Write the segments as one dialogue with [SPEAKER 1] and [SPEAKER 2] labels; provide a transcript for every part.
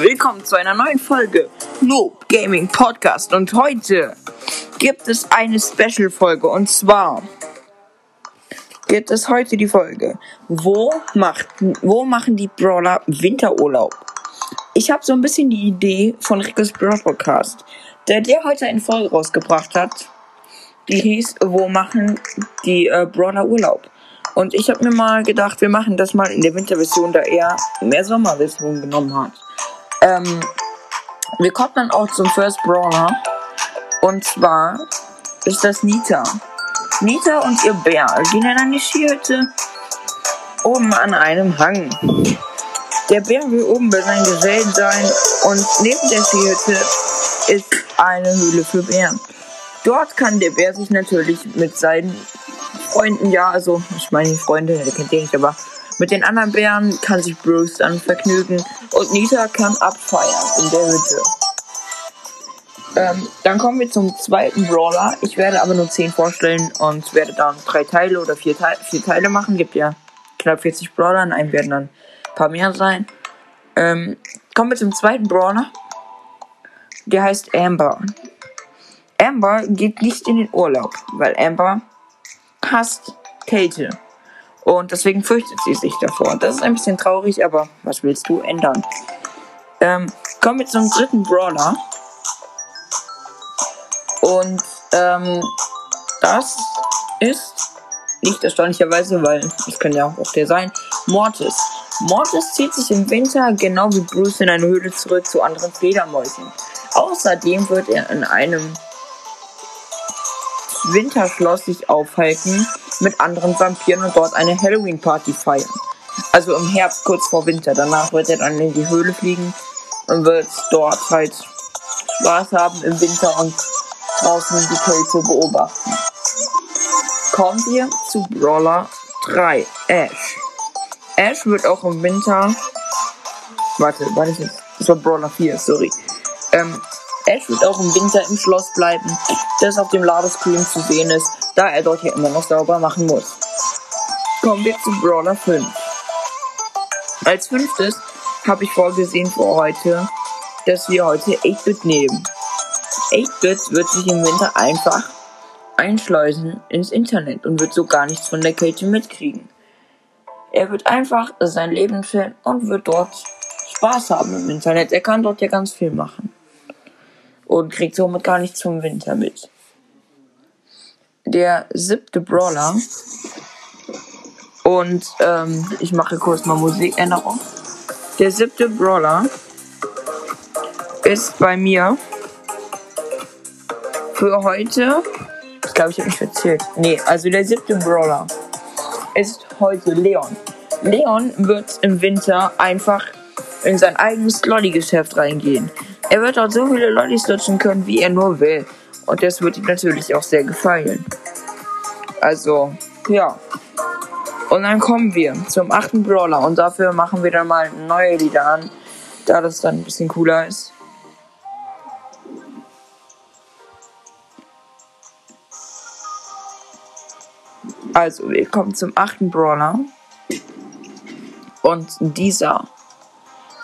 [SPEAKER 1] Willkommen zu einer neuen Folge Noob Gaming Podcast und heute gibt es eine Special Folge und zwar gibt es heute die Folge Wo macht wo machen die Brawler Winterurlaub? Ich habe so ein bisschen die Idee von Ricos Brawl Podcast, der der heute eine Folge rausgebracht hat, die hieß Wo machen die äh, Brawler Urlaub? Und ich habe mir mal gedacht, wir machen das mal in der Winterversion, da er mehr Sommerversion genommen hat. Ähm, wir kommen dann auch zum First Brawler. Und zwar ist das Nita. Nita und ihr Bär gehen in eine Skihütte oben an einem Hang. Der Bär will oben bei seinen Gesellen sein und neben der Skihütte ist eine Höhle für Bären. Dort kann der Bär sich natürlich mit seinen Freunden, ja, also ich meine Freunde, der kennt den nicht, aber mit den anderen Bären kann sich Bruce dann vergnügen und Nita kann abfeiern in der Hütte. Ähm, dann kommen wir zum zweiten Brawler. Ich werde aber nur 10 vorstellen und werde dann drei Teile oder vier, Te vier Teile machen. Gibt ja knapp 40 Brawler, in einem werden dann ein paar mehr sein. Ähm, kommen wir zum zweiten Brawler. Der heißt Amber. Amber geht nicht in den Urlaub, weil Amber hasst Kälte. Und deswegen fürchtet sie sich davor. Das ist ein bisschen traurig, aber was willst du ändern? Ähm, kommen wir zum dritten Brawler. Und ähm, das ist nicht erstaunlicherweise, weil es kann ja auch der sein, Mortis. Mortis zieht sich im Winter genau wie Bruce in eine Höhle zurück zu anderen Fledermäusen. Außerdem wird er in einem Winterschloss sich aufhalten mit anderen Vampiren und dort eine Halloween-Party feiern. Also im Herbst kurz vor Winter. Danach wird er dann in die Höhle fliegen und wird dort halt Spaß haben im Winter und draußen die Kälte beobachten. Kommen wir zu Brawler 3, Ash. Ash wird auch im Winter. Warte, war das jetzt? Das war Brawler 4, sorry. Ähm, Ash wird auch im Winter im Schloss bleiben, das auf dem Ladescreen zu sehen ist, da er dort ja immer noch sauber machen muss. Kommen wir zu Brawler 5. Als fünftes habe ich vorgesehen für heute, dass wir heute 8-Bit nehmen. 8-Bit wird sich im Winter einfach einschleusen ins Internet und wird so gar nichts von der Kälte mitkriegen. Er wird einfach sein Leben filmen und wird dort Spaß haben im Internet. Er kann dort ja ganz viel machen und kriegt somit gar nichts vom Winter mit. Der siebte Brawler und ähm, ich mache kurz mal Musikänderung. Der siebte Brawler ist bei mir für heute. Ich glaube, ich habe mich verzählt. Nee, also der siebte Brawler ist heute Leon. Leon wird im Winter einfach in sein eigenes Lolli-Geschäft reingehen. Er wird dort so viele Lollis lutschen können, wie er nur will. Und das wird ihm natürlich auch sehr gefallen. Also, ja. Und dann kommen wir zum achten Brawler. Und dafür machen wir dann mal neue Lieder an, da das dann ein bisschen cooler ist. Also, wir kommen zum achten Brawler. Und dieser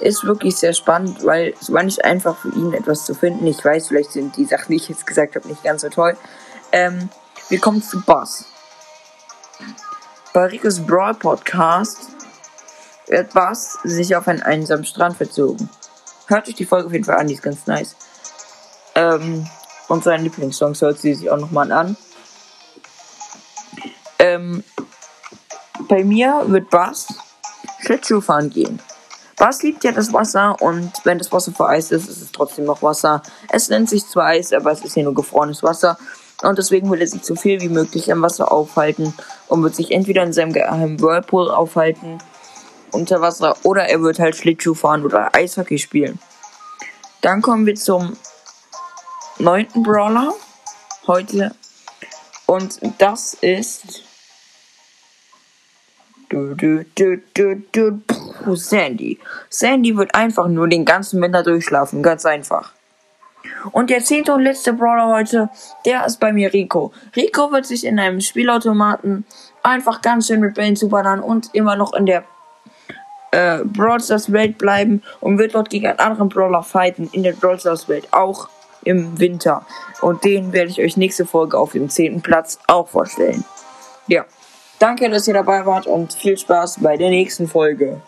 [SPEAKER 1] ist wirklich sehr spannend, weil es war nicht einfach für ihn etwas zu finden. Ich weiß, vielleicht sind die Sachen, die ich jetzt gesagt habe, nicht ganz so toll. Ähm, wir kommen zu Boss. Bei Ricos Brawl Podcast wird Boss sich auf einen einsamen Strand verzogen. Hört euch die Folge auf jeden Fall an, die ist ganz nice. Ähm, und seinen Lieblingssongs hört sie sich auch nochmal an. Ähm, bei mir wird Bass Schlittschuh fahren gehen. Bass liebt ja das Wasser und wenn das Wasser vereist ist, ist es trotzdem noch Wasser. Es nennt sich zwar Eis, aber es ist hier nur gefrorenes Wasser. Und deswegen will er sich so viel wie möglich am Wasser aufhalten und wird sich entweder in seinem geheimen Whirlpool aufhalten unter Wasser oder er wird halt Schlittschuh fahren oder Eishockey spielen. Dann kommen wir zum neunten Brawler heute und das ist Du, du, du, Puh, Sandy. Sandy wird einfach nur den ganzen Winter durchschlafen, ganz einfach. Und der zehnte und letzte Brawler heute, der ist bei mir Rico. Rico wird sich in einem Spielautomaten einfach ganz schön mit Bällen zu ballern und immer noch in der äh, Brawl Stars Welt bleiben und wird dort gegen einen anderen Brawler fighten in der Brawl Stars Welt, auch im Winter. Und den werde ich euch nächste Folge auf dem zehnten Platz auch vorstellen. Ja. Danke, dass ihr dabei wart und viel Spaß bei der nächsten Folge.